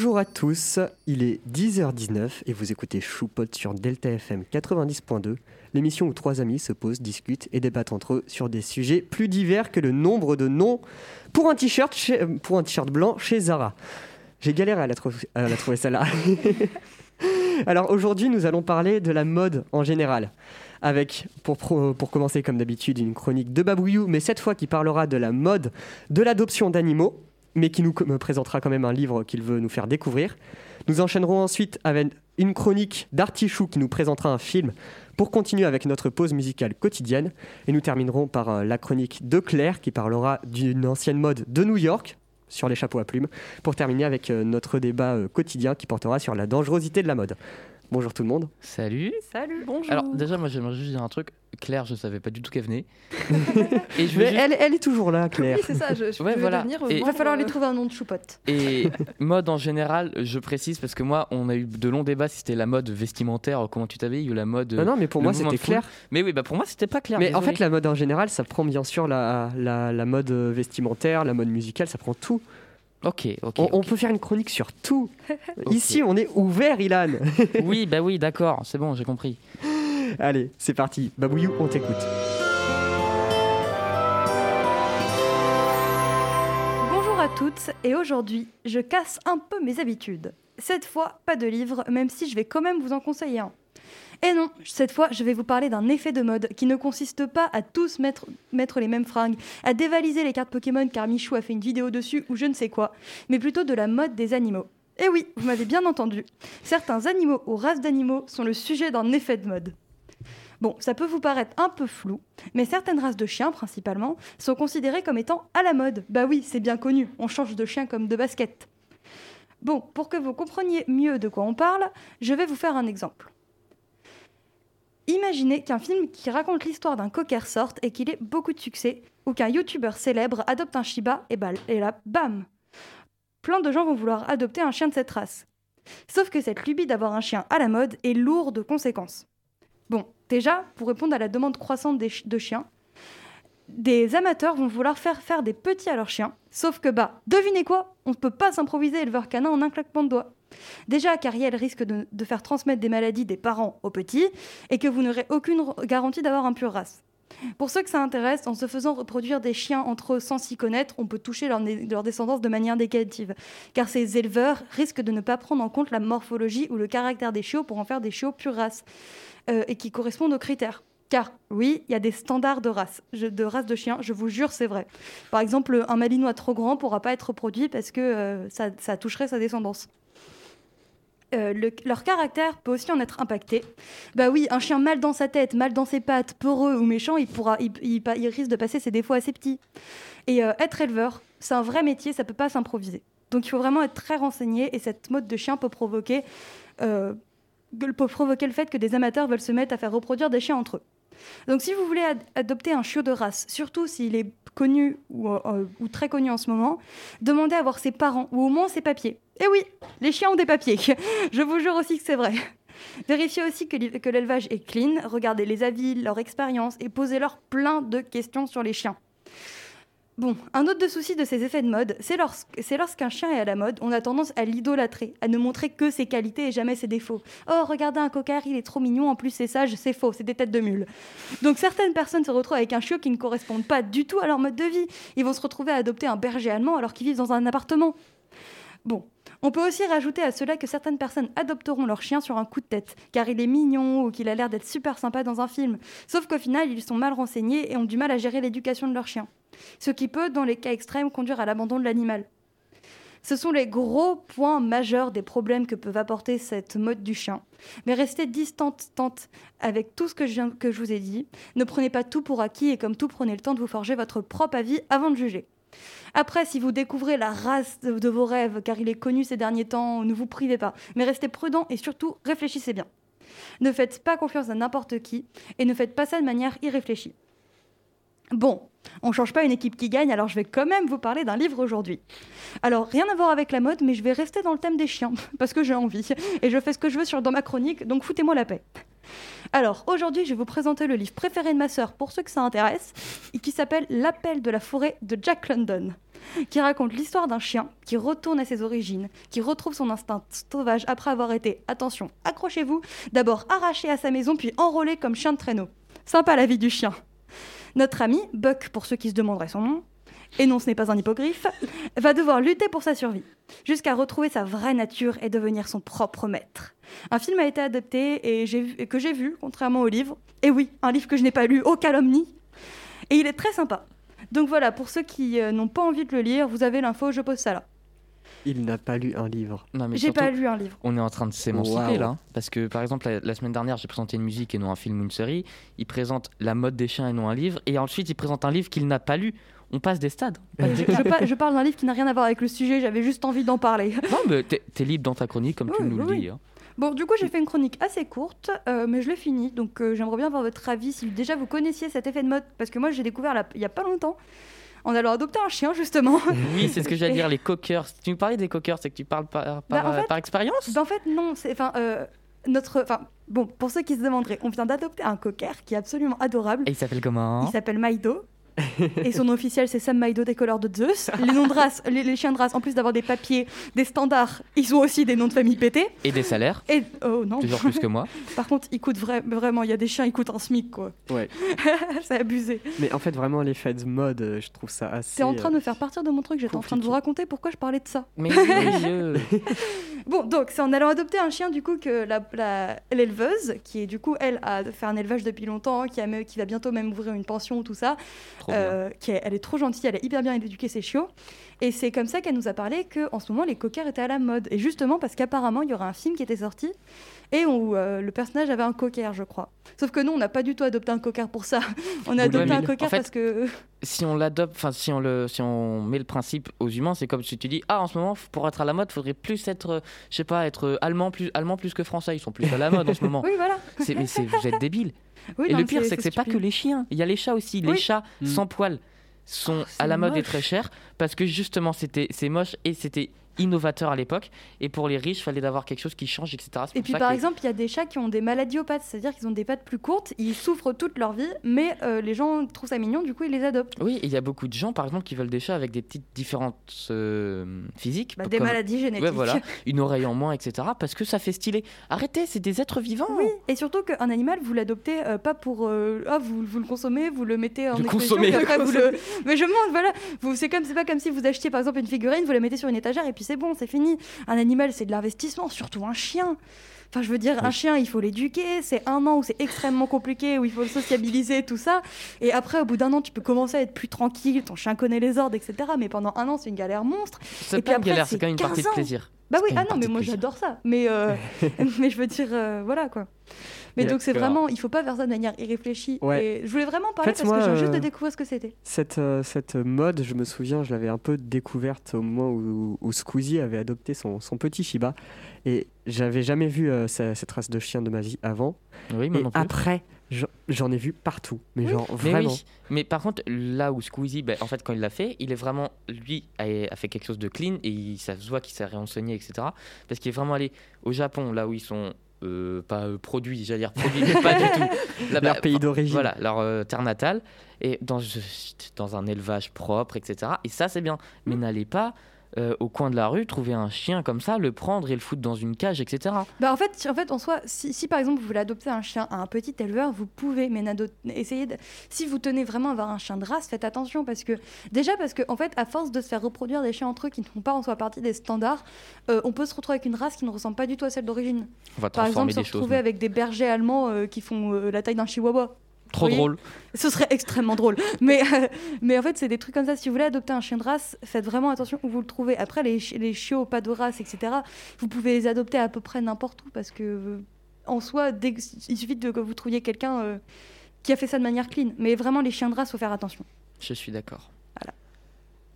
Bonjour à tous, il est 10h19 et vous écoutez Choupot sur Delta FM 90.2, l'émission où trois amis se posent, discutent et débattent entre eux sur des sujets plus divers que le nombre de noms pour un t-shirt blanc chez Zara. J'ai galéré à la, trouver celle-là. Alors aujourd'hui, nous allons parler de la mode en général. Avec, pour, pour commencer comme d'habitude, une chronique de Babouillou, mais cette fois qui parlera de la mode de l'adoption d'animaux, mais qui nous présentera quand même un livre qu'il veut nous faire découvrir. Nous enchaînerons ensuite avec une chronique d'Artichou qui nous présentera un film pour continuer avec notre pause musicale quotidienne. Et nous terminerons par euh, la chronique de Claire qui parlera d'une ancienne mode de New York sur les chapeaux à plumes, pour terminer avec euh, notre débat euh, quotidien qui portera sur la dangerosité de la mode. Bonjour tout le monde. Salut. Salut, bonjour. Alors déjà moi j'aimerais juste dire un truc. Claire, je savais pas du tout qu'elle venait. et je veux Mais juste- elle, elle est toujours là, Claire. Oui, c'est ça, je, je Ouais, vais voilà. devenir, Et- euh, Il va falloir euh, lui trouver un nom de choupotte. Et mode en général, je précise parce que moi on a eu de longs débats si c'était la mode vestimentaire, comment tu t'habilles ou la mode. Non, non, mais pour moi c'était clair. Mais oui, bah pour moi c'était pas clair. Mais en fait, la mode en général, ça prend bien sûr la, la, la mode euh, vestimentaire, la mode musicale, ça prend tout. Ok, ok. On, on ok. peut faire une chronique sur tout. Ici, on est ouvert, Ilan. Oui, bah oui, d'accord, c'est bon, j'ai compris. Allez, c'est parti. Babouillou, on t'écoute. Bonjour à toutes et aujourd'hui, je casse un peu mes habitudes. Cette fois, pas de livre, même si je vais quand même vous en conseiller un. Et non, cette fois, je vais vous parler d'un effet de mode qui ne consiste pas à tous mettre, les mêmes fringues, à dévaliser les cartes Pokémon car Michou a fait une vidéo dessus ou je ne sais quoi, mais plutôt de la mode des animaux. Et oui, vous m'avez bien entendu, certains animaux ou races d'animaux sont le sujet d'un effet de mode. Bon, ça peut vous paraître un peu flou, mais certaines races de chiens, principalement, sont considérées comme étant à la mode. Bah oui, c'est bien connu, on change de chien comme de basket. Bon, pour que vous compreniez mieux de quoi on parle, je vais vous faire un exemple. Imaginez qu'un film qui raconte l'histoire d'un cocker sorte et qu'il ait beaucoup de succès, ou qu'un youtubeur célèbre adopte un Shiba, et, là, bam Plein de gens vont vouloir adopter un chien de cette race. Sauf que cette lubie d'avoir un chien à la mode est lourde de conséquences. Bon, déjà, pour répondre à la demande croissante de chiens, des amateurs vont vouloir faire faire des petits à leurs chiens. Sauf que, bah, devinez quoi On ne peut pas s'improviser éleveur canin en un claquement de doigts. Déjà, Cariel risque de, de faire transmettre des maladies des parents aux petits et que vous n'aurez aucune garantie d'avoir un pur race. Pour ceux que ça intéresse, en se faisant reproduire des chiens entre eux sans s'y connaître, on peut toucher leur, descendance de manière négative. Car ces éleveurs risquent de ne pas prendre en compte la morphologie ou le caractère des chiots pour en faire des chiots pure race euh, et qui correspondent aux critères. Car oui, il y a des standards de race, de race de chiens, je vous jure, c'est vrai. Par exemple, un malinois trop grand pourra pas être reproduit parce que euh, ça, toucherait sa descendance. Euh, le- leur caractère peut aussi en être impacté. Bah oui, un chien mal dans sa tête, mal dans ses pattes, peureux ou méchant, il, pourra, il, risque de passer ses défauts à ses petits. Et euh, être éleveur, c'est un vrai métier, ça peut pas s'improviser. Donc il faut vraiment être très renseigné et cette mode de chien provoquer, peut provoquer le fait que des amateurs veulent se mettre à faire reproduire des chiens entre eux. Donc si vous voulez ad- adopter un chiot de race, surtout s'il est connu ou, euh, ou très connu en ce moment, demandez à voir ses parents ou au moins ses papiers. Et oui, les chiens ont des papiers. Je vous jure aussi que c'est vrai. Vérifiez aussi que l'élevage est clean, regardez les avis, leur expérience et posez-leur plein de questions sur les chiens. Bon, un autre de souci de ces effets de mode, c'est lors- c'est lorsqu'un chien est à la mode, on a tendance à l'idolâtrer, à ne montrer que ses qualités et jamais ses défauts. Oh, regardez un coquard, il est trop mignon, en plus c'est sage, c'est faux, c'est des têtes de mule. Donc certaines personnes se retrouvent avec un chiot qui ne correspond pas du tout à leur mode de vie. Ils vont se retrouver à adopter un berger allemand alors qu'ils vivent dans un appartement. Bon, on peut aussi rajouter à cela que certaines personnes adopteront leur chien sur un coup de tête, car il est mignon ou qu'il a l'air d'être super sympa dans un film. Sauf qu'au final, ils sont mal renseignés et ont du mal à gérer l'éducation de leur chien. Ce qui peut, dans les cas extrêmes, conduire à l'abandon de l'animal. Ce sont les gros points majeurs des problèmes que peuvent apporter cette mode du chien. Mais restez distante tante, avec tout ce que je vous ai dit. Ne prenez pas tout pour acquis et comme tout, prenez le temps de vous forger votre propre avis avant de juger. Après, si vous découvrez la race de, vos rêves, car il est connu ces derniers temps, ne vous privez pas. Mais restez prudent et surtout, réfléchissez bien. Ne faites pas confiance à n'importe qui et ne faites pas ça de manière irréfléchie. Bon, on change pas une équipe qui gagne, alors je vais quand même vous parler d'un livre aujourd'hui. Alors, rien à voir avec la mode, mais je vais rester dans le thème des chiens, parce que j'ai envie, et je fais ce que je veux sur, dans ma chronique, donc foutez-moi la paix. Alors, aujourd'hui, je vais vous présenter le livre préféré de ma sœur, pour ceux que ça intéresse, et qui s'appelle L'appel de la forêt de Jack London. qui raconte l'histoire d'un chien qui retourne à ses origines, qui retrouve son instinct sauvage après avoir été, attention, accrochez-vous, d'abord arraché à sa maison puis enrôlé comme chien de traîneau. Sympa la vie du chien. Notre ami, Buck pour ceux qui se demanderaient son nom, et non ce n'est pas un hippogriffe, va devoir lutter pour sa survie, jusqu'à retrouver sa vraie nature et devenir son propre maître. Un film a été adapté et, que j'ai vu, contrairement au livre. Et oui, un livre que je n'ai pas lu, au calomnie. Et il est très sympa. Donc voilà, pour ceux qui euh, n'ont pas envie de le lire, vous avez l'info, je pose ça là. Il n'a pas lu un livre. Non, mais J'ai surtout, pas lu un livre. on est en train de s'émanciper là. Parce que par exemple, la, la semaine dernière, j'ai présenté une musique et non un film ou une série. Il présente La mode des chiens et non un livre. Et ensuite, il présente un livre qu'il n'a pas lu. On passe des stades. Je, je pa- je parle d'un livre qui n'a rien à voir avec le sujet, j'avais juste envie d'en parler. non, mais t'es t'es libre dans ta chronique, comme tu Oui, nous le dis. hein. Bon, du coup, j'ai fait une chronique assez courte, euh, mais je l'ai finie. Donc, euh, j'aimerais bien avoir votre avis si déjà vous connaissiez cet effet de mode. Parce que moi, j'ai découvert là- il y a pas longtemps, en allant adopter un chien, justement. Oui, c'est ce que j'allais dire, les coqueurs. Si tu me parlais des coqueurs, c'est que tu parles par, par, Bah, en euh, fait- par expérience? Ben, en fait, non. C'est, enfin, euh, notre, enfin, bon, pour ceux qui se demanderaient, on vient d'adopter un cocker qui est absolument adorable. Et il s'appelle comment? Il s'appelle Maïdo. Et son nom officiel, c'est Sam Maïdo des couleurs de Zeus. Les noms de race, les, les chiens de race, en plus d'avoir des papiers, des standards, ils ont aussi des noms de famille pétés. Et des salaires, Et oh non. plusieurs plus que moi. Par contre, ils coûtent vra- vraiment. Il y a des chiens, ils coûtent un smic quoi. Ouais. c'est abusé. Mais en fait, vraiment, l'effet de mode, euh, je trouve ça assez. T'es en train de euh, me faire partir de mon truc. J'étais en train de vous raconter pourquoi je parlais de ça. Mais mon Dieu. Bon, donc c'est en allant adopter un chien du coup que la, la- l'éleveuse, qui est du coup elle a fait un élevage depuis longtemps, qui, a, va bientôt même ouvrir une pension, tout ça. Euh, qui est- elle est trop gentille, elle est hyper bien éduquée ses chiots. Et c'est comme ça qu'elle nous a parlé que en ce moment les coquers étaient à la mode. Et justement parce qu'apparemment il y aurait un film qui était sorti et où euh, le personnage avait un cocker, je crois. Sauf que nous on n'a pas du tout adopté un cocker pour ça. On a Vous adopté un mis. cocker En fait, parce que si on l'adopte, enfin si on le, si on met le principe aux humains, c'est comme si tu dis ah en ce moment pour être à la mode, faudrait plus être, euh, je sais pas, être euh, allemand plus, allemand plus que français. Ils sont plus à la mode en ce moment. oui voilà. Mais c'est, vous êtes débiles. Oui, Et non, le pire c'est que c'est pas que les chiens. Il y a les chats aussi. Les chats Mm. sans poils sont Oh, c'est à la mode et très chers parce que justement c'était, c'est moche et c'était innovateur à l'époque. Et pour les riches, fallait d'avoir quelque chose qui change, etc. Et puis par que- exemple, il y a des chats qui ont des maladies aux pattes, c'est-à-dire qu'ils ont des pattes plus courtes, ils souffrent toute leur vie, mais euh, les gens trouvent ça mignon, du coup ils les adoptent. Oui, il y a beaucoup de gens, par exemple, qui veulent des chats avec des petites différences euh, physiques. Bah, des comme- maladies génétiques. Ouais, voilà, une oreille en moins, etc. Parce que ça fait stylé. Arrêtez, c'est des êtres vivants. Oui, et surtout qu'un animal, vous l'adoptez euh, pas pour. ah, vous, vous le consommez, vous le mettez en Le après vous le. Mais je montre, voilà. Vous, c'est comme, c'est pas comme si vous achetiez par exemple une figurine, vous la mettez sur une étagère et puis c'est bon, c'est fini. Un animal, c'est de l'investissement, surtout un chien. Enfin, je veux dire, un chien, il faut l'éduquer. C'est un an où c'est extrêmement compliqué, où il faut le sociabiliser, tout ça. Et après, au bout d'un an, tu peux commencer à être plus tranquille. Ton chien connaît les ordres, etc. Mais pendant un an, c'est une galère monstre. C'est pas une galère, c'est quand même une partie 15 de plaisir. Bah oui, ah non, mais moi j'adore ça. Mais, euh, mais je veux dire, euh, voilà quoi. Mais donc c'est vraiment, il faut pas faire ça de manière irréfléchie. Ouais. Et je voulais vraiment parler fait, parce moi, que viens juste de euh, découvrir ce que c'était. Cette, euh, cette mode, je me souviens, je l'avais un peu découverte au moment où, où Squeezie avait adopté son, son petit Shiba. Et j'avais jamais vu euh, ce- cette race de chien de ma vie avant. Oui, moi Et non plus. après, j'en- ai vu partout. Mais Oui. genre, Mais vraiment. oui, mais par contre, là où Squeezie, ben, en fait, quand il l'a fait, il est vraiment, lui, a, a fait quelque chose de clean et il, ça se voit qu'il s'est réenseigné, etc. Parce qu'il est vraiment allé au Japon, là où ils sont euh, pas euh, produits, j'allais dire produits, mais pas du tout. Leur pays d'origine. Voilà, leur euh, terre natale, et dans, dans un élevage propre, etc. Et ça, c'est bien. Mais n'allez pas euh, au coin de la rue trouver un chien comme ça, le prendre et le foutre dans une cage, etc. Bah en fait, en fait, en soi, si, si, par exemple vous voulez adopter un chien à un petit éleveur, vous pouvez, mais n'ado- essayez. De... Si vous tenez vraiment à avoir un chien de race, faites attention parce que déjà parce que en fait, à force de se faire reproduire des chiens entre eux qui ne font pas en soi partie des standards, euh, on peut se retrouver avec une race qui ne ressemble pas du tout à celle d'origine. On va Par exemple, se des choses. retrouver avec des bergers allemands euh, qui font la taille d'un chihuahua. Trop Oui. drôle. Ce serait extrêmement drôle. Mais, euh, mais en fait, c'est des trucs comme ça. Si vous voulez adopter un chien de race, faites vraiment attention où vous le trouvez. Après, les, chi- les chiots, pas de race, etc., vous pouvez les adopter à peu près n'importe où parce que, euh, en soi, dès que- il suffit de, que vous trouviez quelqu'un euh, qui a fait ça de manière clean. Mais vraiment, les chiens de race, faut faire attention. Je suis d'accord.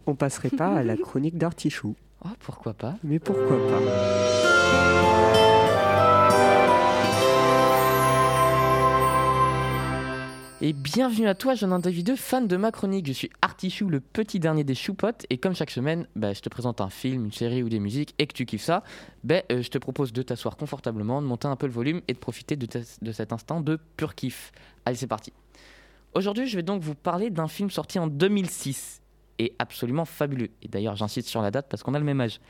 On passerait pas à la chronique d'Artichou. Oh, pourquoi pas? Mais pourquoi pas? Et bienvenue à toi, jeune individu fan de ma chronique. Je suis Artichou, le petit dernier des choupottes. Et comme chaque semaine, bah, je te présente un film, une série ou des musiques et que tu kiffes ça, bah, euh, je te propose de t'asseoir confortablement, de monter un peu le volume et de profiter de, cet instant de pur kiff. Allez, c'est parti. Aujourd'hui, je vais donc vous parler d'un film sorti en 2006. est absolument fabuleux. Et d'ailleurs, j'insiste sur la date parce qu'on a le même âge.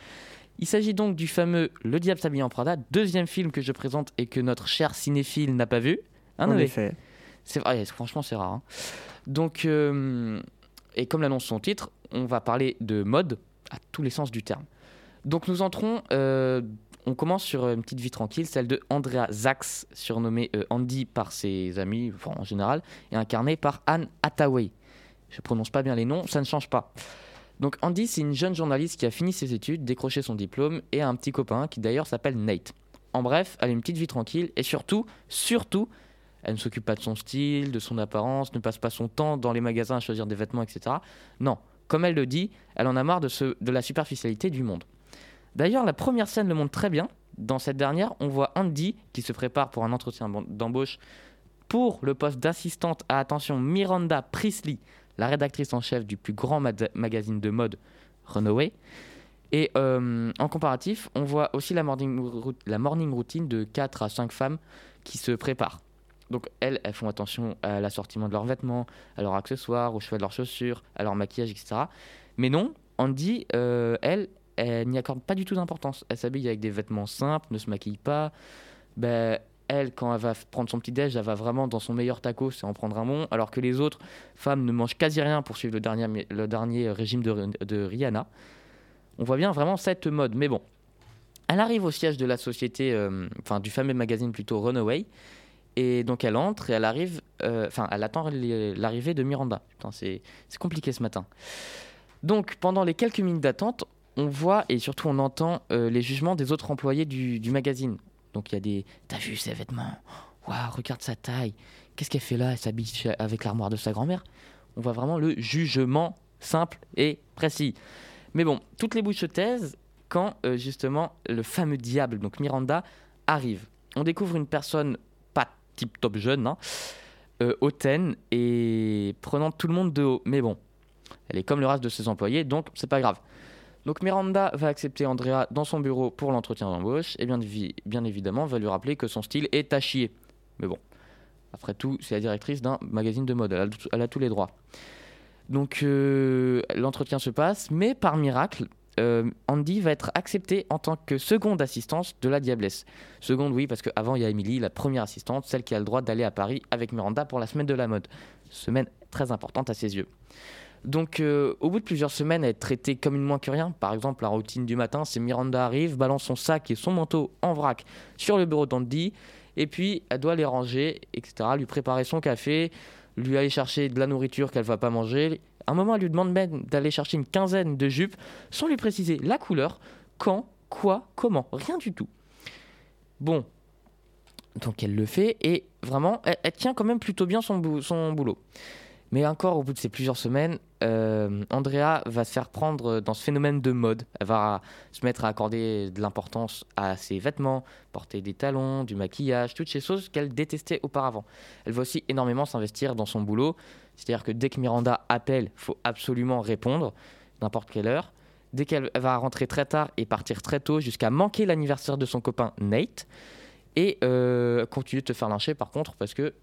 Il s'agit donc du fameux Le Diable s'habille en Prada, deuxième film que je présente et que notre cher cinéphile n'a pas vu. Hein, en effet. C'est franchement, c'est rare. hein. Donc, euh, et comme l'annonce son titre, on va parler de mode à tous les sens du terme. Donc, nous entrons. euh, on commence sur une petite vie tranquille, celle de Andrea Zax, surnommée euh, Andy par ses amis, en général, et incarnée par Anne Hathaway. Je prononce pas bien les noms, ça ne change pas. Donc Andy, c'est une jeune journaliste qui a fini ses études, décroché son diplôme et a un petit copain qui d'ailleurs s'appelle Nate. En bref, elle a une petite vie tranquille et surtout, surtout, elle ne s'occupe pas de son style, de son apparence, ne passe pas son temps dans les magasins à choisir des vêtements, etc. Non, comme elle le dit, elle en a marre de, ce- de la superficialité du monde. D'ailleurs, la première scène le montre très bien. Dans cette dernière, on voit Andy qui se prépare pour un entretien d'em- d'embauche pour le poste d'assistante à attention Miranda Priestley, la rédactrice en chef du plus grand magazine de mode Runaway. Et euh, en comparatif, on voit aussi la morning, la morning routine de 4 à 5 femmes qui se préparent. Donc elles, elles font attention à l'assortiment de leurs vêtements, à leurs accessoires, au choix de leurs chaussures, à leur maquillage, etc. Mais non, Andy, euh, elle, elle n'y accorde pas du tout d'importance. Elle s'habille avec des vêtements simples, ne se maquille pas. Ben, elle, quand elle va prendre son petit déj, elle va vraiment dans son meilleur taco, c'est en prendre un bon, alors que les autres femmes ne mangent quasi rien pour suivre le dernier, régime de, de Rihanna. On voit bien vraiment cette mode. Mais bon, elle arrive au siège de la société, euh, enfin du fameux magazine plutôt Runaway. Et donc elle entre et elle arrive, euh, enfin elle attend l'arrivée de Miranda. Putain, c'est compliqué ce matin. Donc pendant les quelques minutes d'attente, on voit et surtout on entend euh, les jugements des autres employés du, du magazine. Donc il y a des T'as vu ses vêtements? Waouh, regarde sa taille. Qu'est-ce qu'elle fait là? Elle s'habille avec l'armoire de sa grand-mère. On voit vraiment le jugement simple et précis. Mais bon, toutes les bouches se taisent quand euh, justement le fameux diable, donc Miranda, arrive. On découvre une personne tip top jeune, hein, euh, hautaine et prenant tout le monde de haut. Mais bon, elle est comme le reste de ses employés, donc c'est pas grave. Donc Miranda va accepter Andrea dans son bureau pour l'entretien d'embauche et bien, évi- bien évidemment va lui rappeler que son style est à chier. Mais bon, après tout, c'est la directrice d'un magazine de mode, elle a, elle a tous les droits. Donc euh, l'entretien se passe, mais par miracle, euh, Andy va être accepté en tant que seconde assistante de la Diablesse. Seconde, oui, parce qu'avant il y a Emily, la première assistante, celle qui a le droit d'aller à Paris avec Miranda pour la semaine de la mode. Semaine très importante à ses yeux. Donc, euh, au bout de plusieurs semaines à être traitée comme une moins que rien, par exemple, la routine du matin, c'est Miranda arrive, balance son sac et son manteau en vrac sur le bureau d'Andy, et puis elle doit les ranger, etc., lui préparer son café, lui aller chercher de la nourriture qu'elle va pas manger. À un moment, elle lui demande même d'aller chercher une quinzaine de jupes sans lui préciser la couleur, quand, quoi, comment, rien du tout. Bon, donc elle le fait et vraiment, elle, tient quand même plutôt bien son boulot. Mais encore au bout de ces plusieurs semaines, euh, Andrea va se faire prendre dans ce phénomène de mode. Elle va se mettre à accorder de l'importance à ses vêtements, porter des talons, du maquillage, toutes ces choses qu'elle détestait auparavant. Elle va aussi énormément s'investir dans son boulot. C'est-à-dire que dès que Miranda appelle, faut absolument répondre, n'importe quelle heure. Dès qu'elle va rentrer très tard et partir très tôt jusqu'à manquer l'anniversaire de son copain Nate. Et euh, continuer de te faire lyncher par contre parce que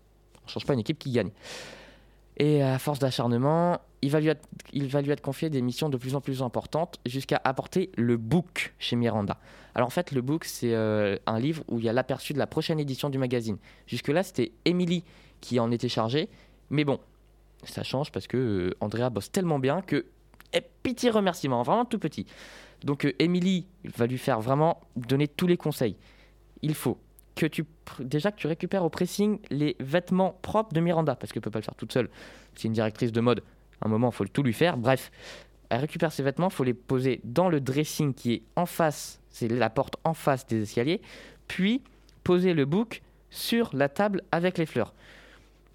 on change pas une équipe qui gagne. Et à force d'acharnement, il, va lui être- il va lui être confié des missions de plus en plus importantes jusqu'à apporter le book chez Miranda. Alors en fait, le book, c'est euh, un livre où il y a l'aperçu de la prochaine édition du magazine. Jusque-là, c'était Emily qui en était chargée. Mais bon, ça change parce que euh, Andrea bosse tellement bien que. Et petit remerciement, vraiment tout petit. Donc euh, Emily va lui faire vraiment donner tous les conseils. Il faut que tu déjà que tu récupères au pressing les vêtements propres de Miranda parce qu'elle peut pas le faire toute seule. C'est une directrice de mode. À un moment, faut tout lui faire. Bref, elle récupère ses vêtements, il faut les poser dans le dressing qui est en face, c'est la porte en face des escaliers, puis poser le book sur la table avec les fleurs.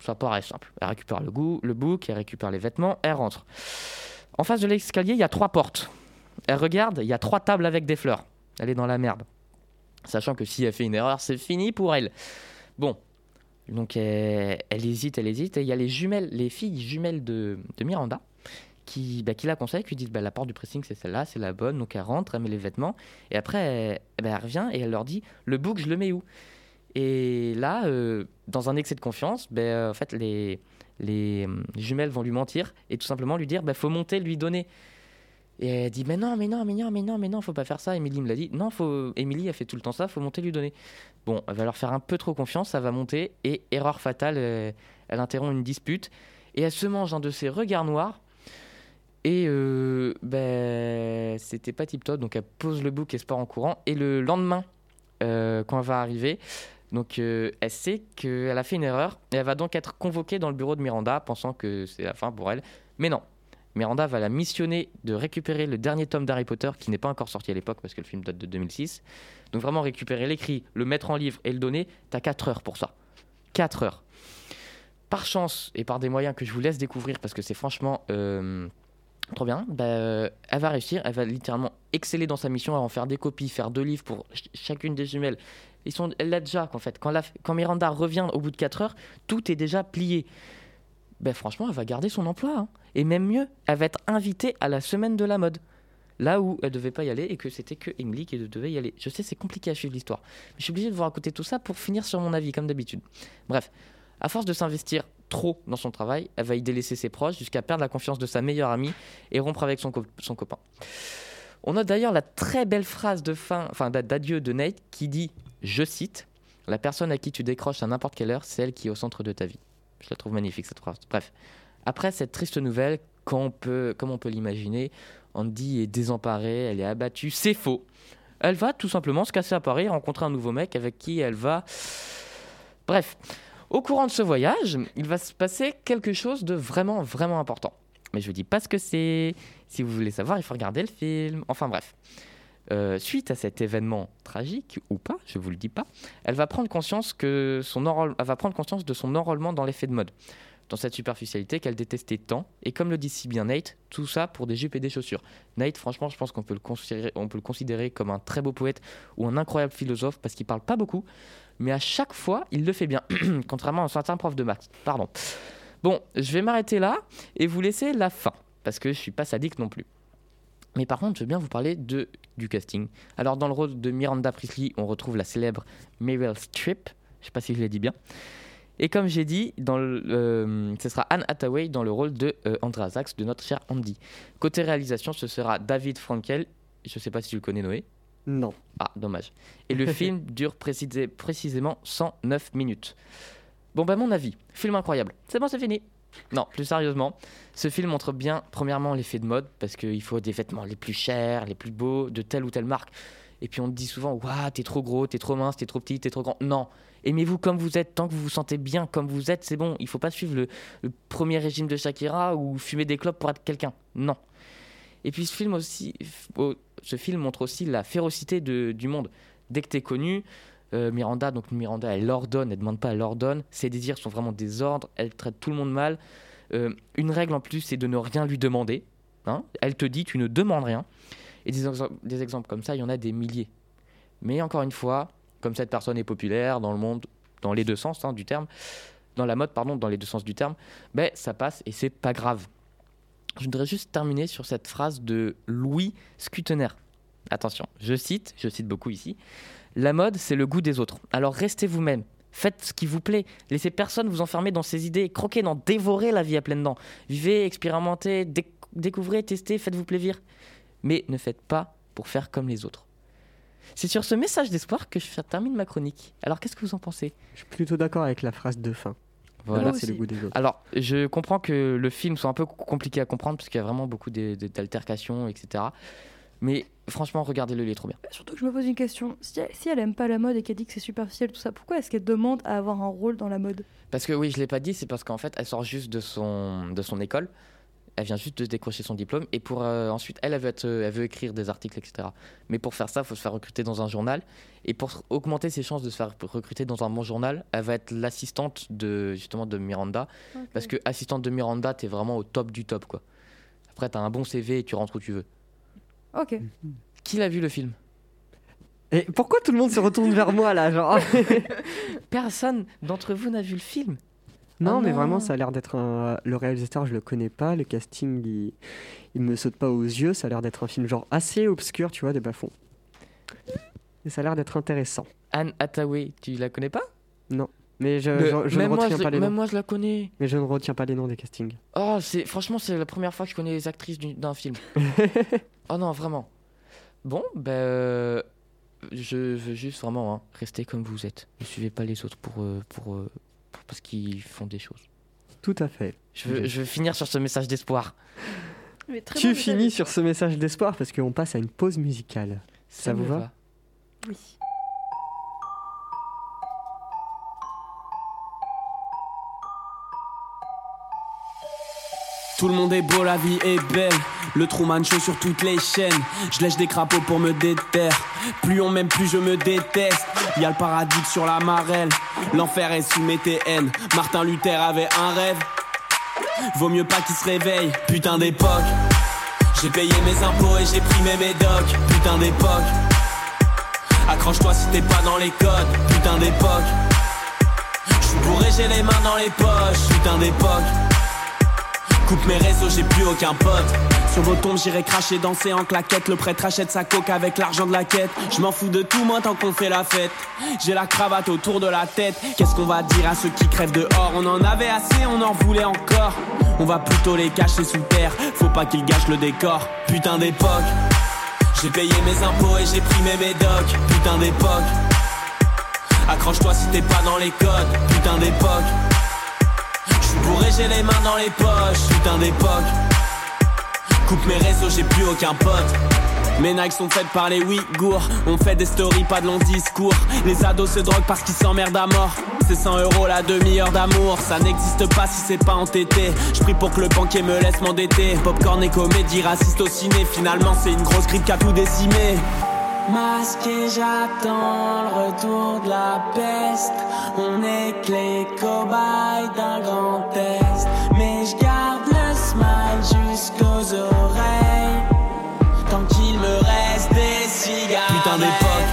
Ça paraît simple. Elle récupère le, goût, le book, elle récupère les vêtements, elle rentre. En face de l'escalier, il y a trois portes. Elle regarde, il y a trois tables avec des fleurs. Elle est dans la merde. Sachant que si elle fait une erreur, c'est fini pour elle. Bon, donc elle, hésite, elle hésite. Et il y a les jumelles, les filles jumelles de, Miranda qui, bah, qui la conseillent, qui disent bah, la porte du pressing c'est celle-là, c'est la bonne. Donc elle rentre, elle met les vêtements. Et après, elle, ben, elle revient et elle leur dit le book, je le mets où? Et là, euh, dans un excès de confiance, ben, euh, en fait, les, hum, jumelles vont lui mentir et tout simplement lui dire bah faut monter, lui donner. Et elle dit mais non, mais non, mais non, mais non, mais non, faut pas faire ça. Émilie me l'a dit. Non, faut. Émilie a fait tout le temps ça, faut monter, lui donner. Bon, elle va leur faire un peu trop confiance, ça va monter et erreur fatale, euh, elle interrompt une dispute et elle se mange un de ses regards noirs. Et euh, ben, c'était pas tip top, donc elle pose le bouc et se en courant. Et le lendemain, euh, quand elle va arriver, donc euh, elle sait qu'elle a fait une erreur et elle va donc être convoquée dans le bureau de Miranda, pensant que c'est la fin pour elle. Mais non, Miranda va la missionner de récupérer le dernier tome d'Harry Potter qui n'est pas encore sorti à l'époque parce que le film date de 2006. Donc vraiment récupérer l'écrit, le mettre en livre et le donner, t'as 4 heures pour ça. 4 heures. Par chance et par des moyens que je vous laisse découvrir parce que c'est franchement euh, trop bien, bah, elle va réussir, elle va littéralement exceller dans sa mission, va en faire des copies, faire deux livres pour ch- chacune des jumelles. Ils sont, déjà en fait. Quand, Miranda revient au bout de 4 heures, tout est déjà plié. Ben franchement, elle va garder son emploi. hein. Et même mieux, elle va être invitée à la semaine de la mode. Là où elle devait pas y aller et que c'était que Emily qui devait y aller. Je sais, c'est compliqué à suivre l'histoire. Mais je suis obligé de vous raconter tout ça pour finir sur mon avis, comme d'habitude. Bref, à force de s'investir trop dans son travail, elle va y délaisser ses proches jusqu'à perdre la confiance de sa meilleure amie et rompre avec son, son copain. On a d'ailleurs la très belle phrase de fin, enfin d'a- d'adieu de Nate qui dit, je cite, La personne à qui tu décroches à n'importe quelle heure, c'est elle qui est au centre de ta vie. Je la trouve magnifique cette phrase. Bref, après cette triste nouvelle, peut, comme on peut l'imaginer, Andy est désemparée, elle est abattue, c'est faux. Elle va tout simplement se casser à Paris, rencontrer un nouveau mec avec qui elle va... Bref, au courant de ce voyage, il va se passer quelque chose de vraiment, vraiment important. Mais je vous dis pas ce que c'est. Si vous voulez savoir, il faut regarder le film. Enfin bref. Euh, suite à cet événement tragique ou pas, je vous le dis pas, elle va prendre conscience que son enrôle- elle va prendre conscience de son enrôlement dans l'effet de mode, dans cette superficialité qu'elle détestait tant. Et comme le dit si bien Nate, tout ça pour des jupes et des chaussures. Nate, franchement, je pense qu'on peut le considérer, on peut le considérer comme un très beau poète ou un incroyable philosophe parce qu'il parle pas beaucoup, mais à chaque fois, il le fait bien, contrairement à certains profs de maths. Pardon. Bon, je vais m'arrêter là et vous laisser la fin parce que je suis pas sadique non plus. Mais par contre, je veux bien vous parler de, du casting. Alors, dans le rôle de Miranda Priestley, on retrouve la célèbre Meryl Streep. Je sais pas si je l'ai dit bien. Et comme j'ai dit, dans le, euh, ce sera Anne Hathaway dans le rôle de euh, Sachs, de notre cher Andy. Côté réalisation, ce sera David Frankel. Je sais pas si tu le connais, Noé. Non. Ah, dommage. Et le film dure précisé- précisément 109 minutes. Bon, bah, mon avis, film incroyable. C'est bon, c'est fini. Non, plus sérieusement, ce film montre bien, premièrement, l'effet de mode, parce qu'il faut des vêtements les plus chers, les plus beaux, de telle ou telle marque. Et puis on te dit souvent, waouh, t'es trop gros, t'es trop mince, t'es trop petit, t'es trop grand. Non, aimez-vous comme vous êtes, tant que vous vous sentez bien comme vous êtes, c'est bon. Il faut pas suivre le, premier régime de Shakira ou fumer des clopes pour être quelqu'un. Non. Et puis ce film aussi, ce film montre aussi la férocité du monde. Dès que t'es connu, euh, Miranda, donc Miranda, elle ordonne, elle demande pas, elle ordonne. Ses désirs sont vraiment des ordres. Elle traite tout le monde mal. Euh, une règle en plus, c'est de ne rien lui demander. hein. Elle te dit, tu ne demandes rien. Et des exemples comme ça, il y en a des milliers. Mais encore une fois, comme cette personne est populaire dans le monde, dans les deux sens hein, du terme, dans la mode, pardon, dans les deux sens du terme, ben ça passe et c'est pas grave. Je voudrais juste terminer sur cette phrase de Louis Scutener. Attention, je cite, je cite beaucoup ici. La mode, c'est le goût des autres. Alors restez vous-même. Faites ce qui vous plaît. Laissez personne vous enfermer dans ses idées. Croquez, non, dévorez la vie à pleines dents. Vivez, expérimentez, déc- découvrez, testez, faites-vous plaisir. Mais ne faites pas pour faire comme les autres. C'est sur ce message d'espoir que je termine ma chronique. Alors qu'est-ce que vous en pensez? Je suis plutôt d'accord avec la phrase de fin. Voilà. c'est le goût des autres. Alors, je comprends que le film soit un peu compliqué à comprendre parce qu'il y a vraiment beaucoup d'altercations, etc. Mais franchement, regardez-le, il est trop bien. Surtout que je me pose une question. Si elle, si elle aime pas la mode et qu'elle dit que c'est superficiel, tout ça, pourquoi est-ce qu'elle demande à avoir un rôle dans la mode? Parce que oui, je l'ai pas dit, c'est parce qu'en fait, elle sort juste de son, de son école. Elle vient juste de décrocher son diplôme et pour euh, ensuite, elle, elle veut, être, euh, elle veut écrire des articles, etc. Mais pour faire ça, il faut se faire recruter dans un journal. Et pour augmenter ses chances de se faire recruter dans un bon journal, elle va être l'assistante de justement de Miranda. Parce que assistante de Miranda, t'es vraiment au top du top, quoi. Après, t'as un bon CV et tu rentres où tu veux. Ok. Qui l'a vu le film? Et pourquoi tout le monde se retourne vers moi là genre? Personne d'entre vous n'a vu le film. Non, Oh mais non. vraiment, ça a l'air d'être un. Le réalisateur, je le connais pas. Le casting, il... il me saute pas aux yeux. Ça a l'air d'être un film genre assez obscur, tu vois, des bas-fonds. Et ça a l'air d'être intéressant. Anne Hathaway, tu la connais pas? Non. Mais je, Mais- je- je même, ne moi, retiens je, pas les même noms. moi, je la connais. Mais je ne retiens pas les noms des castings. Oh, c'est franchement, c'est la première fois que je connais les actrices du- d'un film. oh non, vraiment. Bon, ben, euh, je veux juste vraiment hein, rester comme vous êtes. Ne suivez pas les autres pour, euh, pour, euh, pour- parce qu'ils font des choses. Tout à fait. Je veux, je veux finir sur ce message d'espoir. Tu bon finis sur ce message d'espoir parce qu'on passe à une pause musicale. Ça vous va Oui. Tout le monde est beau, la vie est belle. Le Truman Show sur toutes les chaînes. Je lèche des crapauds pour me déterre. Plus on m'aime, plus je me déteste. Y a le paradis sur la marelle. L'enfer est sous mes TN. Martin Luther avait un rêve. Vaut mieux pas qu'il se réveille. Putain d'époque. J'ai payé mes impôts et j'ai pris mes médocs. Putain d'époque. Accroche-toi si t'es pas dans les codes. Putain d'époque. J'suis bourré, j'ai les mains dans les poches. Putain d'époque. Coupe mes réseaux, j'ai plus aucun pote. Sur vos tombes, j'irai cracher, danser en claquette. Le prêtre achète sa coque avec l'argent de la quête. Je m'en fous de tout, moi, tant qu'on fait la fête. J'ai la cravate autour de la tête. Qu'est-ce qu'on va dire à ceux qui crèvent dehors? On en avait assez, on en voulait encore. On va plutôt les cacher sous terre. Faut pas qu'ils gâchent le décor. Putain d'époque. J'ai payé mes impôts et j'ai pris mes médocs. Putain d'époque. Accroche-toi si t'es pas dans les codes. Putain d'époque. Bourré, j'ai les mains dans les poches, putain d'époque. Coupe mes réseaux, j'ai plus aucun pote. Mes Nike sont faites par les Ouïghours. On fait des stories, pas de longs discours. Les ados se droguent parce qu'ils s'emmerdent à mort. C'est 100 euros la demi-heure d'amour. Ça n'existe pas si c'est pas entêté. Je prie pour que le banquier me laisse m'endetter. Popcorn et comédie, raciste au ciné. Finalement, c'est une grosse grippe qui a tout décimé. Masqué, j'attends le retour de la peste. On est que les cobayes d'un grand test. Mais je garde le smile jusqu'aux oreilles. Tant qu'il me reste des cigares. Putain d'époque.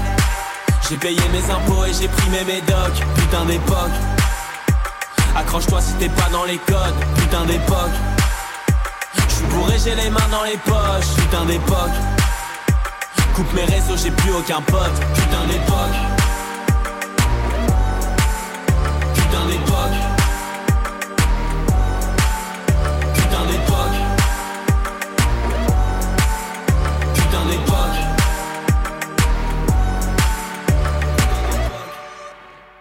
J'ai payé mes impôts et j'ai pris mes médocs. Putain d'époque. Accroche-toi si t'es pas dans les codes. Putain d'époque. J'suis bourré, j'ai les mains dans les poches. Putain d'époque. Coupe mes réseaux, j'ai plus aucun pote. Putain d'époque. Putain d'époque. Putain d'époque. Putain d'époque.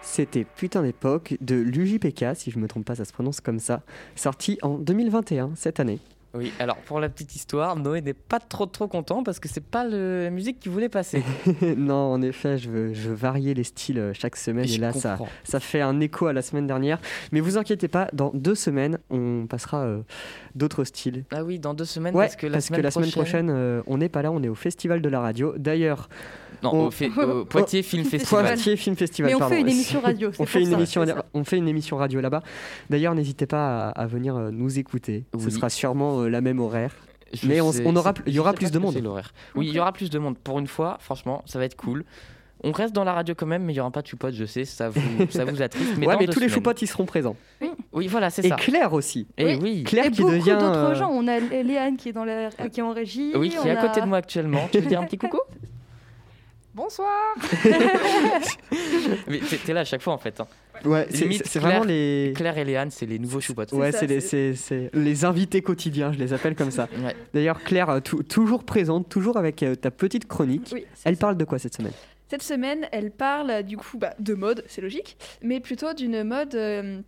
C'était Putain d'époque de l'UJPK, si je me trompe pas, ça se prononce comme ça, sorti en 2021, cette année. Oui, alors pour la petite histoire, Noé n'est pas trop trop content parce que c'est pas le- la musique qu'il voulait passer. non, en effet, je veux, je veux varier les styles euh, chaque semaine, et, là, ça, comprends. ça fait un écho à la semaine dernière. Mais vous inquiétez pas, dans deux semaines, on passera euh, d'autres styles. Ah oui, dans deux semaines Ouais, parce que la semaine semaine prochaine. prochaine, euh, on n'est pas là, on est au Festival de la radio. D'ailleurs, Non, on- au, fait- au Poitiers Film Festival. Poitiers Film Festival, Mais on pardon. fait une émission radio. On fait, une ça, émission, on fait une émission radio là-bas. D'ailleurs, n'hésitez pas à, à venir nous écouter. Ce sera sûrement euh, la même horaire. Je Mais on- sais- on aura- il y aura plus de monde. l'horaire. Oui, il y aura plus de monde. Pour une fois, franchement, ça va être cool. On reste dans la radio quand même, mais il n'y aura pas de choupote, je sais, ça vous, ça vous attriste. Mais ouais, dans mais deux tous les choupotes, ils seront présents. Oui, voilà, c'est Et ça. Claire aussi. Et Oui. oui. Claire Et qui beaucoup devient. d'autres euh, gens. On a Léane qui est, dans la... qui est en régie. Oui, qui on est à a- côté de moi actuellement. Tu veux dire un petit coucou Bonsoir Mais t'es t'es là à chaque fois en fait. hein. Ouais, c'est- vraiment les. Claire et Léane, c'est les nouveaux choupotes. Ouais, c'est les, invités quotidiens, je les appelle comme ça. Ouais. D'ailleurs, Claire, euh, tou- toujours présente, toujours avec euh, ta petite chronique. Oui, Elle ça. parle de quoi cette semaine? Cette semaine, elle parle du coup bah, de mode, c'est logique, mais plutôt d'une mode euh,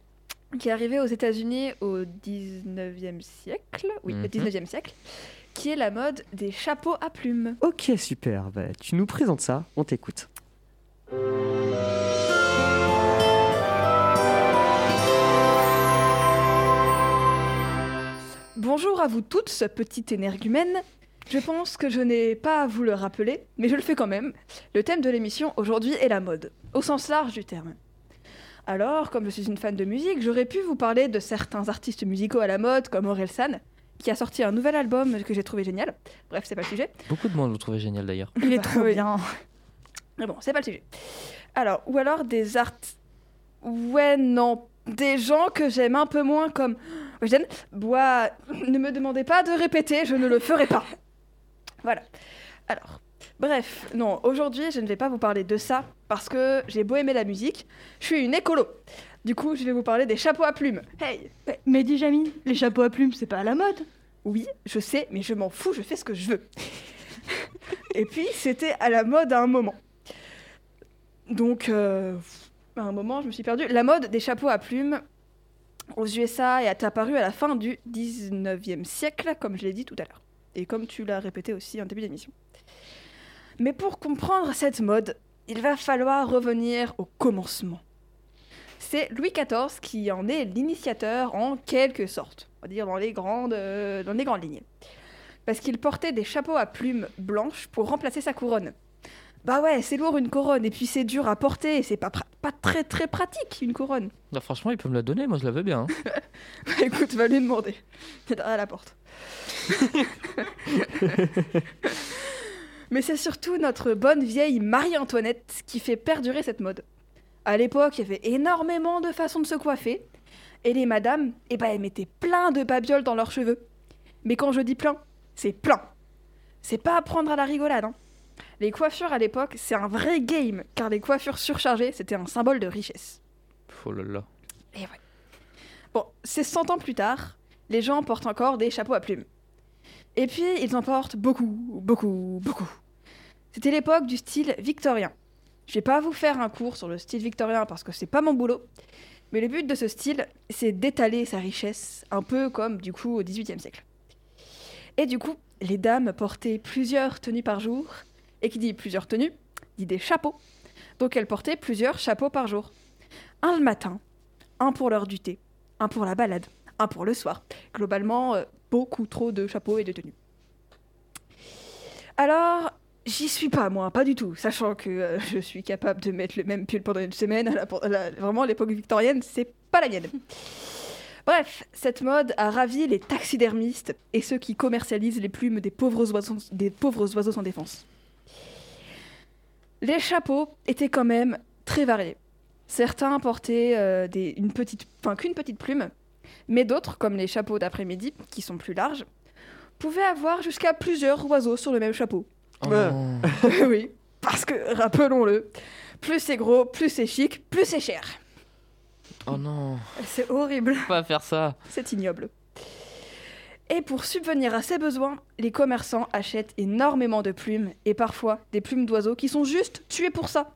qui est arrivée aux États-Unis au 19e siècle, oui, Mhm. le 19e siècle, qui est la mode des chapeaux à plumes. Ok, super. Bah, tu nous présentes ça, on t'écoute. Bonjour à vous toutes, petite énergumène. Je pense que je n'ai pas à vous le rappeler, mais je le fais quand même. Le thème de l'émission aujourd'hui est la mode, au sens large du terme. Alors, comme je suis une fan de musique, j'aurais pu vous parler de certains artistes musicaux à la mode, comme Orelsan, qui a sorti un nouvel album que j'ai trouvé génial. Bref, c'est pas le sujet. Beaucoup de monde le trouvait génial d'ailleurs. Il est Bah, trop bien. Mais bon, c'est pas le sujet. Alors, ou alors des art... Ouais, non. Des gens que j'aime un peu moins comme... Eugène, bois... Ne me demandez pas de répéter, je ne le ferai pas. Voilà. Alors, Bref, non, aujourd'hui, je ne vais pas vous parler de ça parce que j'ai beau aimer la musique, je suis une écolo. Du coup, je vais vous parler des chapeaux à plumes. Hey Mais, dis Jamie, les chapeaux à plumes, c'est pas à la mode. Oui, je sais, mais je m'en fous, je fais ce que je veux. Et puis, c'était à la mode à un moment. Donc, euh, à un moment, je me suis perdue. La mode des chapeaux à plumes aux USA est apparue à la fin du 19e siècle, comme je l'ai dit tout à l'heure. Et comme tu l'as répété aussi en début d'émission. Mais pour comprendre cette mode, il va falloir revenir au commencement. C'est Louis XIV qui en est l'initiateur en quelque sorte, on va dire dans les grandes, euh, dans les grandes lignes. Parce qu'il portait des chapeaux à plumes blanches pour remplacer sa couronne. Bah ouais, c'est lourd une couronne, et puis c'est dur à porter, et c'est pas, pas très très pratique une couronne. Bah, franchement, il peut me la donner, moi je la veux bien. hein. Bah écoute, va lui demander. C'est derrière la porte. Mais c'est surtout notre bonne vieille Marie-Antoinette qui fait perdurer cette mode. À l'époque, il y avait énormément de façons de se coiffer. Et les madames, eh ben, elles mettaient plein de babioles dans leurs cheveux. Mais quand je dis plein, c'est plein. C'est pas à prendre à la rigolade. hein. Les coiffures à l'époque, c'est un vrai game, car les coiffures surchargées, c'était un symbole de richesse. Oh là là. Bon, c'est 100 ans plus tard, les gens portent encore des chapeaux à plumes. Et puis, ils en portent beaucoup, beaucoup, beaucoup. C'était l'époque du style victorien. Je vais pas vous faire un cours sur le style victorien parce que c'est pas mon boulot, mais le but de ce style, c'est d'étaler sa richesse, un peu comme du coup au XVIIIe siècle. Et du coup, les dames portaient plusieurs tenues par jour, et qui dit plusieurs tenues, dit des chapeaux. Donc elles portaient plusieurs chapeaux par jour. Un le matin, un pour l'heure du thé, un pour la balade, un pour le soir. Globalement, euh, beaucoup trop de chapeaux et de tenues. Alors, j'y suis pas, moi, pas du tout. Sachant que euh, je suis capable de mettre le même pull pendant une semaine, vraiment, l'époque victorienne, c'est pas la mienne. Bref, cette mode a ravi les taxidermistes et ceux qui commercialisent les plumes des pauvres oiseaux sans défense. Les chapeaux étaient quand même très variés. Certains portaient euh, des- une petite, enfin qu'une petite plume, mais d'autres, comme les chapeaux d'après-midi, qui sont plus larges, pouvaient avoir jusqu'à plusieurs oiseaux sur le même chapeau. Oh oui, parce que, rappelons-le, plus c'est gros, plus c'est chic, plus c'est cher. Oh non. C'est horrible. Faut Pas faire ça. C'est ignoble. Et pour subvenir à ces besoins, les commerçants achètent énormément de plumes et parfois des plumes d'oiseaux qui sont juste tués pour ça.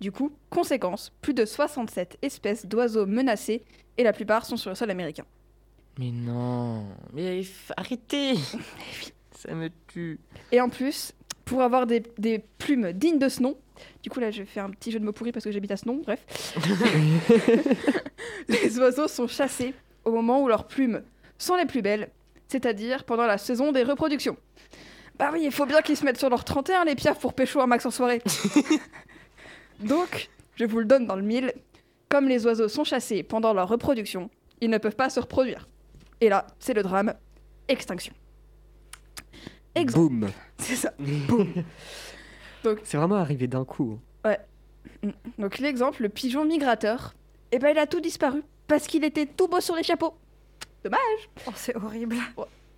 Du coup, conséquence, plus de 67 espèces d'oiseaux menacés et la plupart sont sur le sol américain. Mais non. Mais arrêtez. Ça me tue. Et en plus, pour avoir des, des plumes dignes de ce nom, du coup là je fais un petit jeu de mots pourris parce que j'habite à ce nom, bref. les oiseaux sont chassés au moment où leurs plumes sont les plus belles, c'est-à-dire pendant la saison des reproductions. Bah oui, il faut bien qu'ils se mettent sur leur 31 les piafs pour pécho un max en soirée. Donc, je vous le donne dans le mille, comme les oiseaux sont chassés pendant leur reproduction, ils ne peuvent pas se reproduire. Et là, c'est le drame, extinction. Ex- Boum. C'est ça. C'est vraiment arrivé d'un coup. hein. Donc l'exemple, le pigeon migrateur, eh ben il a tout disparu parce qu'il était tout beau sur les chapeaux. Oh, c'est horrible.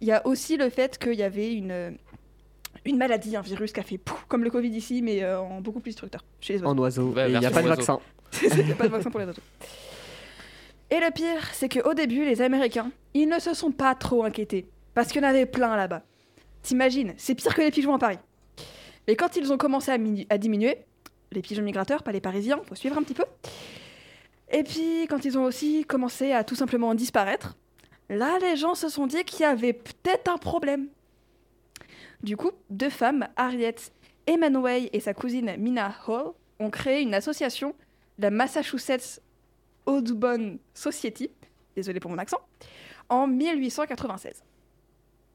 Il y a aussi le fait qu'il y avait une, une maladie, un virus qui a fait pouf, comme le Covid ici, mais euh, en beaucoup plus destructeur chez les oiseaux. En oiseau. Ouais, et il n'y a pas de vaccin. Il n'y a pas de vaccin pour les oiseaux. Et le pire, c'est qu'au début, les Américains, ils ne se sont pas trop inquiétés parce qu'il y en avait plein là-bas. T'imagines, c'est pire que les pigeons à Paris. Mais quand ils ont commencé à, à diminuer, les pigeons migrateurs, pas les parisiens, faut suivre un petit peu. Et puis, quand ils ont aussi commencé à tout simplement disparaître, là, les gens se sont dit qu'il y avait peut-être un problème. Du coup, deux femmes, Harriet Emanuel et sa cousine Mina Hall, ont créé une association, la Massachusetts Audubon Society, désolé pour mon accent, en 1896.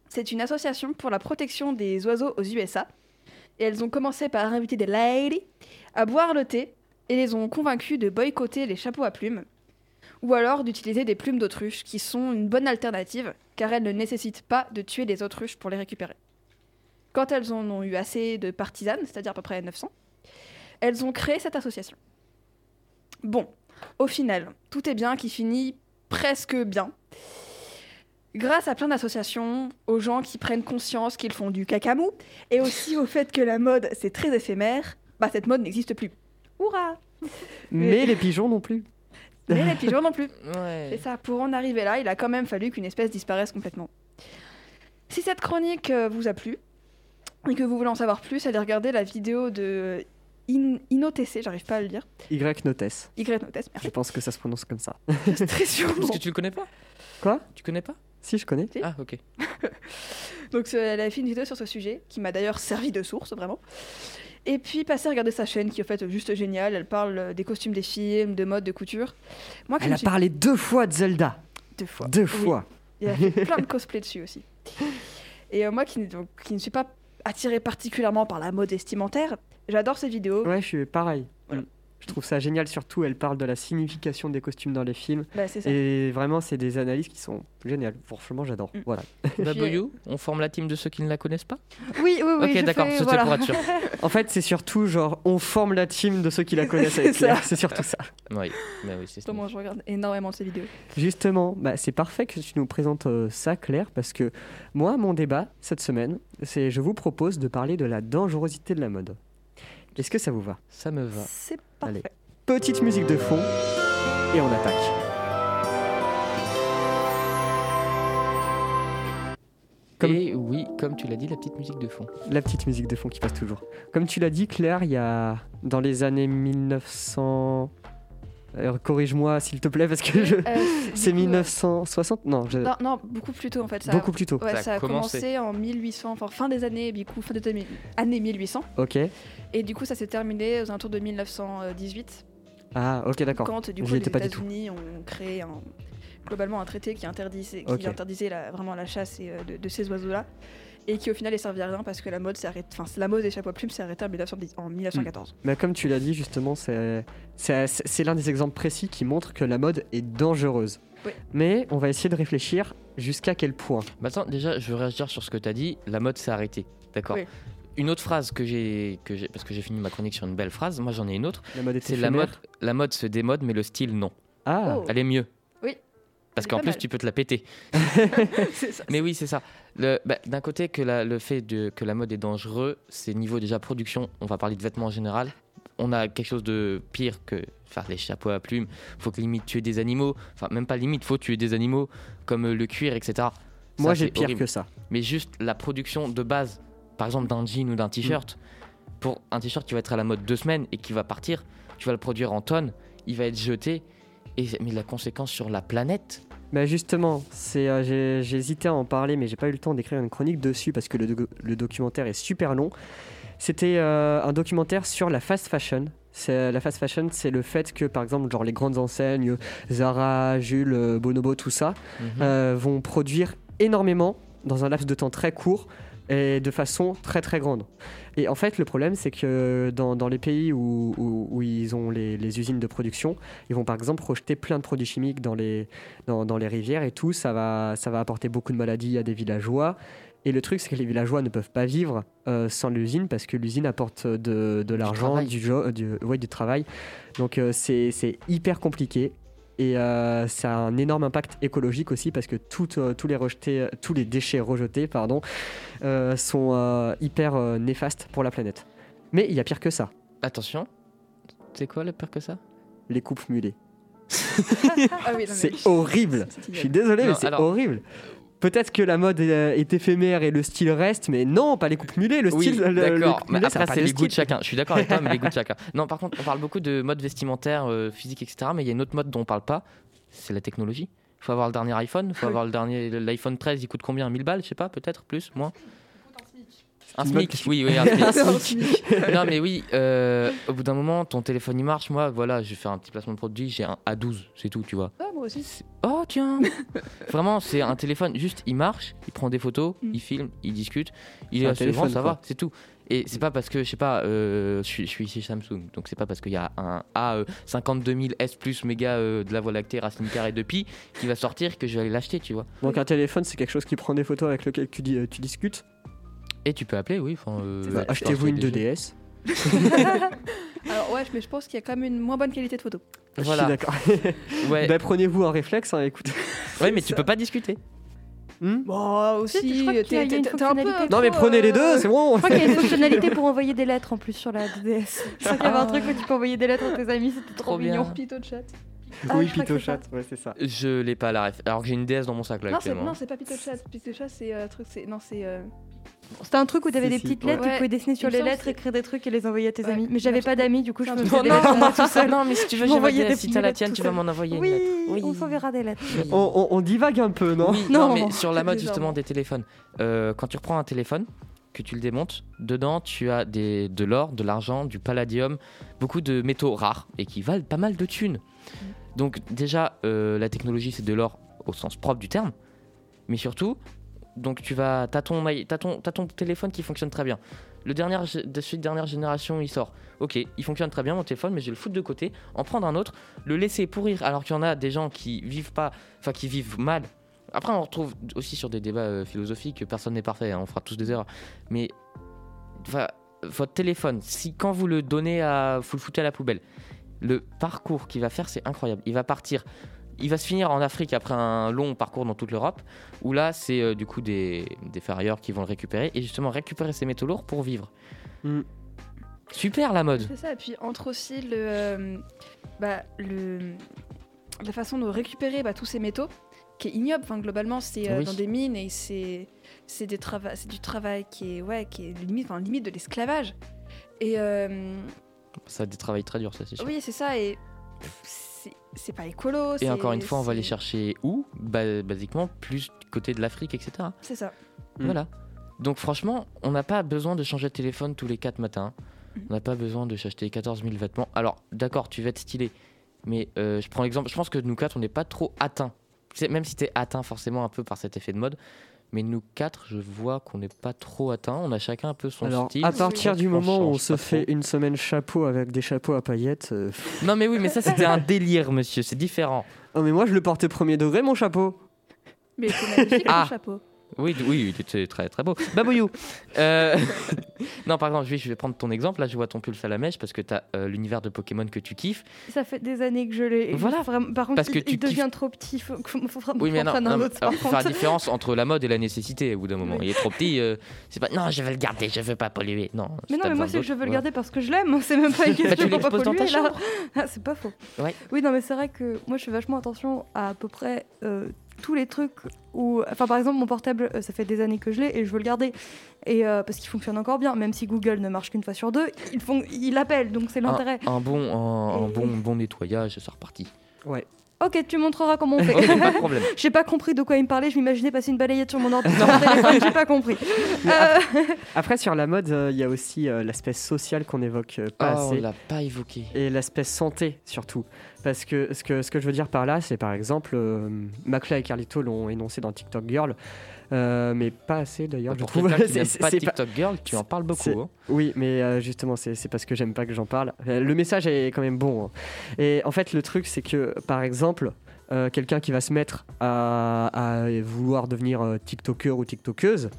C'est une association pour la protection des oiseaux aux USA, et elles ont commencé par inviter des ladies à boire le thé et les ont convaincus de boycotter les chapeaux à plumes, ou alors d'utiliser des plumes d'autruche qui sont une bonne alternative car elles ne nécessitent pas de tuer les autruches pour les récupérer. Quand elles en ont eu assez de partisanes, c'est-à-dire à peu près 900, elles ont créé cette association. Bon, au final, tout est bien qui finit presque bien. grâce à plein d'associations, aux gens qui prennent conscience qu'ils font du cacamou, et aussi au fait que la mode c'est très éphémère, bah cette mode n'existe plus. Hurrah Mais les pigeons non plus. Mais les pigeons non plus. C'est Ouais. ça, pour en arriver là, il a quand même fallu qu'une espèce disparaisse complètement. Si cette chronique euh, vous a plu et que vous voulez en savoir plus, allez regarder la vidéo de In- j'arrive pas à le dire. Y Notes. Y Notes, Je merci. pense que ça se prononce comme ça. Très sûrement. Parce que tu le connais pas? Quoi? Tu connais pas? Si, je connais. Si. Ah, ok. Donc elle a fait une vidéo sur ce sujet qui m'a d'ailleurs servi de source vraiment. Et puis passez à regarder sa chaîne qui est en fait juste géniale. Elle parle euh, des costumes des films, de mode, de couture. Moi Elle a suis parlé deux fois de Zelda. deux fois. Deux Oui. fois. Il a fait plein de cosplays dessus aussi. Et euh, moi qui, ne- donc, qui ne suis pas attirée particulièrement par la mode vestimentaire, j'adore ces vidéos. Ouais, je suis pareil. Voilà. Je trouve ça génial, surtout elle parle de la signification des costumes dans les films. Bah, ça. Et vraiment, c'est des analyses qui sont géniales. Franchement, j'adore. Mm. Voilà. W, on forme la team de ceux qui ne la connaissent pas? Oui, oui, oui. Ok, d'accord, c'était voilà. pour être sûr. En fait, c'est surtout genre, on forme la team de ceux qui la connaissent avec C'est Claire. ça. C'est surtout ça. Oui, mais oui, c'est ça. Justement, je regarde énormément ces vidéos. Justement, bah, c'est parfait que tu nous présentes euh, ça, Claire, parce que moi, mon débat cette semaine, c'est je vous propose de parler de la dangerosité de la mode. Est-ce que ça vous va Ça me va. C'est Allez. parfait. Petite musique de fond et on attaque. Comme- Et oui, comme tu l'as dit, la petite musique de fond. La petite musique de fond qui passe toujours. Comme tu l'as dit, Claire, il y a dans les années 1900. Euh, Corrige-moi s'il te plaît, parce que je... Euh, c'est du coup, 1960 Non, je- euh, Non, non, beaucoup plus tôt en fait. Ça, beaucoup plus tôt. Ouais, Ça a ça a commencé. commencé en 1800, enfin fin des années, du coup, fin des années années 1800. Ok. Et du coup, ça s'est terminé aux alentours de 1918, Ah, ok, d'accord. quand du coup les. États-Unis ont créé un- globalement un traité qui interdisait, qui Ok. interdisait la- vraiment la chasse et, euh, de, de ces oiseaux-là. Et qui au final est servi à rien parce que la mode s'est arrêtée, enfin la mode des chapeaux à plumes s'est arrêtée en 1910 en 1914. Mais comme tu l'as dit, justement, c'est l'un des exemples précis qui montre que la mode est dangereuse. Oui. Mais on va essayer de réfléchir jusqu'à quel point. Bah attends, déjà, je veux réagir sur ce que tu as dit. La mode s'est arrêtée. D'accord. Oui. Une autre phrase que j'ai, que j'ai, parce que j'ai fini ma chronique sur une belle phrase. Moi, j'en ai une autre. La mode est C'est la mode. La mode se démode, mais le style non. Ah, Oh. Elle est mieux. Oui. Parce qu'en plus, mal. tu peux te la péter. c'est ça. Mais oui, c'est ça. Bah, D'un côté, que la- le fait de, que la mode est dangereux, c'est niveau déjà production. On va parler de vêtements en général. On a quelque chose de pire que faire des chapeaux à plumes. Faut que limite tuer des animaux. Enfin, même pas limite, faut tuer des animaux comme euh, le cuir, etc. moi j'ai pire horrible. que ça. Mais juste la production de base, par exemple d'un jean ou d'un t-shirt, pour un t-shirt qui va être à la mode deux semaines et qui va partir, tu vas le produire en tonnes, il va être jeté. Et, mais la conséquence sur la planète, Bah justement, c'est euh, j'ai hésité à en parler, mais j'ai pas eu le temps d'écrire une chronique dessus parce que le, do- le documentaire est super long. C'était euh, un documentaire sur la fast fashion. C'est- La fast fashion, c'est le fait que, par exemple, genre les grandes enseignes, Zara, Jules, euh, Bonobo, tout ça, euh, vont produire énormément dans un laps de temps très court et de façon très très grande. Et en fait, le problème, c'est que dans, dans les pays où, où- où ils ont les, les usines de production, ils vont par exemple rejeter plein de produits chimiques dans les, dans, dans les rivières et tout. Ça va, ça va apporter beaucoup de maladies à des villageois. Et le truc, c'est que les villageois ne peuvent pas vivre euh, sans l'usine parce que l'usine apporte de, de l'argent, du, du, ouais, du travail. Donc euh, c'est hyper compliqué. Et euh, ça a un énorme impact écologique aussi parce que tout, euh, tous, les rejetés, tous les déchets rejetés pardon, euh, sont euh, hyper euh, néfastes pour la planète. Mais il y a pire que ça, attention, c'est quoi le pire que ça? Les coupes mulées. Ah oui, non, mais C'est horrible. Je suis désolé, Non, mais c'est alors- horrible. Peut-être que la mode est, euh, est éphémère et le style reste, mais non, pas les coupes mulées. Le Oui, style, le- le- d'accord. les après, c'est goûts de chacun. Je suis d'accord avec toi, mais les goûts de chacun. Non, par contre, on parle beaucoup de mode vestimentaire, euh, physique, etc. Mais il y a une autre mode dont on parle pas, c'est la technologie. Il faut avoir le dernier iPhone, il faut avoir le dernier. L'iPhone 13, il coûte combien? 1000 balles Je sais pas, peut-être plus, moins Un SMIC, oui, oui, un SMIC. Non, mais oui, euh, au bout d'un moment, ton téléphone il marche. Moi, voilà, je vais faire un petit placement de produit, j'ai un A12, c'est tout, tu vois. Ah, moi aussi. C'est- Oh tiens Vraiment, c'est un téléphone, juste il marche, il prend des photos, Mm. il filme, il discute, il C'est est un assurant, téléphone, ça quoi. va, c'est tout. Et c'est pas parce que, je sais pas, euh, je, suis, je suis ici Samsung, donc c'est pas parce qu'il y a un A52 S plus méga euh, de la Voie lactée, racine carrée de pi qui va sortir que je vais aller l'acheter, tu vois. Donc un téléphone, c'est quelque chose qui prend des photos avec lequel tu, dis- euh, tu discutes. Et tu peux appeler, oui. enfin, euh, Bah. Achetez-vous une des jeux. 2DS. Alors ouais, mais je pense qu'il y a quand même une moins bonne qualité de photo. Voilà. Je suis d'accord. Ouais, Bah, Prenez-vous un réflexe, hein, écoute. ouais mais tu peux pas discuter. Hmm Bon, aussi, Si, je crois qu'il y a- il y a une t'es- un peu non, mais prenez les euh, deux, c'est bon. Je crois qu'il y a une fonctionnalité pour envoyer des lettres en plus sur la DDS. Je crois qu'il y avait un truc où tu peux envoyer des lettres à tes amis, c'était trop, Trop bien. mignon. Pito de chat. Ah, oui, que Pito c'est ça. Chat, ouais, c'est ça. Je l'ai pas la ref. Alors que j'ai une DS dans mon sac là Non, actuellement. non, c'est pas Pito de chat. Pito de chat, c'est euh, un truc, c'est non, c'est. euh, C'était un truc où t'avais Si, des petites ouais. lettres, tu pouvais dessiner sur me les lettres, écrire des trucs et les envoyer à tes Ouais. amis. Mais j'avais pas d'amis, du coup je me Non, faisais des non, lettres moi seule. non, mais si tu veux, Je j'ai ma m'envoyais DS. des Si t'as la tienne, tu tout vas m'en envoyer. Oui, une. Oui. on s'enverra des lettres. Oui. On, divague un peu, non Oui, Non. non, mais sur la mode justement des téléphones. Euh, quand tu reprends un téléphone, que tu le démontes, dedans tu as des, de l'or, de l'argent, du palladium, beaucoup de métaux rares et qui valent pas mal de thunes. Donc déjà, euh, la technologie c'est de l'or au sens propre du terme, mais surtout, donc tu vas, t'as ton, ton, ton téléphone qui fonctionne très bien. Le dernier, de de dernière génération, il sort. Ok, il fonctionne très bien mon téléphone, mais je vais le foutre de côté, en prendre un autre, le laisser pourrir, alors qu'il y en a des gens qui vivent pas, enfin qui vivent mal. Après, on retrouve aussi sur des débats euh, philosophiques que personne n'est parfait, hein, on fera tous des erreurs. Mais votre téléphone, si quand vous le donnez à, vous le foutez à la poubelle, le parcours qu'il va faire, c'est incroyable. Il va partir, il va se finir en Afrique après un long parcours dans toute l'Europe, où là, c'est euh, du coup des, des ferrailleurs qui vont le récupérer et justement récupérer ces métaux lourds pour vivre. Mm. Super la mode. C'est ça, et puis entre aussi le, euh, bah, le, la façon de récupérer bah, tous ces métaux, qui est ignoble. Enfin, globalement, c'est euh, Oui. dans des mines et c'est c'est des trava- c'est du travail qui est ouais, qui est limite, enfin, limite de l'esclavage. Et euh, Ça a des travails très durs, ça c'est sûr. oui, c'est ça. Et pff, c'est- c'est pas écolo. Et encore une fois, on va les chercher où Bah, Basiquement, plus du côté de l'Afrique, etc. C'est ça. Mm. Voilà. Donc franchement, on n'a pas besoin de changer de téléphone tous les 4 matins. Mm. On n'a pas besoin de s'acheter 14 000 vêtements. Alors, d'accord, tu vas être stylé. Mais euh, je prends l'exemple, je pense que nous quatre, on n'est pas trop atteints. C'est- Même si tu es atteint forcément un peu par cet effet de mode. Mais nous quatre, je vois qu'on n'est pas trop atteints. On a chacun un peu son Alors, style. à partir du moment où on se fait trop. une semaine chapeau avec des chapeaux à paillettes. euh. Non mais oui, mais ça c'était un délire, monsieur. C'est différent. Oh, mais moi je le portais premier degré, mon chapeau. Mais c'est magnifique Ah. le chapeau. Oui, oui, il était très très beau. Babouillou Euh, Non, par exemple, je vais, prendre ton exemple. Là, je vois ton pull à la mèche parce que tu as l'univers de Pokémon que tu kiffes. Ça fait des années que je l'ai. Voilà. vraiment- Par contre, Parce que il, tu il devient kiffes- trop petit. Faut, faut, vraiment Oui, mais non, non, un autre. alors, faut faire la différence entre la mode et la nécessité au bout d'un moment. Oui. Il est trop petit, euh, c'est pas non, je vais le garder, je veux pas polluer. Non. Mais non, mais moi, c'est que je veux le garder parce que je l'aime. C'est même pas une Bah, question tu pour pas l'exposes dans ta polluer, là. chambre. Ah, c'est pas faux. Ouais. Oui, non, mais c'est vrai que moi, je fais vachement attention à à peu près euh, tous les trucs où. Enfin, par exemple, mon portable, euh, ça fait des années que je l'ai et je veux le garder. Et euh, parce qu'il fonctionne encore bien, même si Google ne marche qu'une fois sur deux, il, fon- il appelle, donc c'est l'intérêt. Un, un bon, un, bon, bon nettoyage, c'est reparti. Ouais. Ok, tu montreras comment on fait. Pas de problème. J'ai pas compris de quoi il me parlait, je m'imaginais passer une balayette sur mon ordinateur, téléphone, j'ai pas compris. Euh, Après, sur la mode, euh, il y a aussi euh, l'aspect social qu'on évoque euh, pas Ah, on assez. l'a pas évoqué. Et l'aspect santé surtout. Parce que ce, que ce que je veux dire par là, c'est par exemple, euh, Macla et Carlito l'ont énoncé dans TikTok Girl, euh, mais pas assez d'ailleurs, je Pour trouve. qui C'est- pas TikTok Girl, tu en parles beaucoup. hein. Oui, mais euh, justement, c'est parce que j'aime pas que j'en parle. Euh, Le message est quand même bon. hein. Et en fait, le truc, c'est que, par exemple, euh, quelqu'un qui va se mettre à, à vouloir devenir euh, TikToker ou TikTokeuse,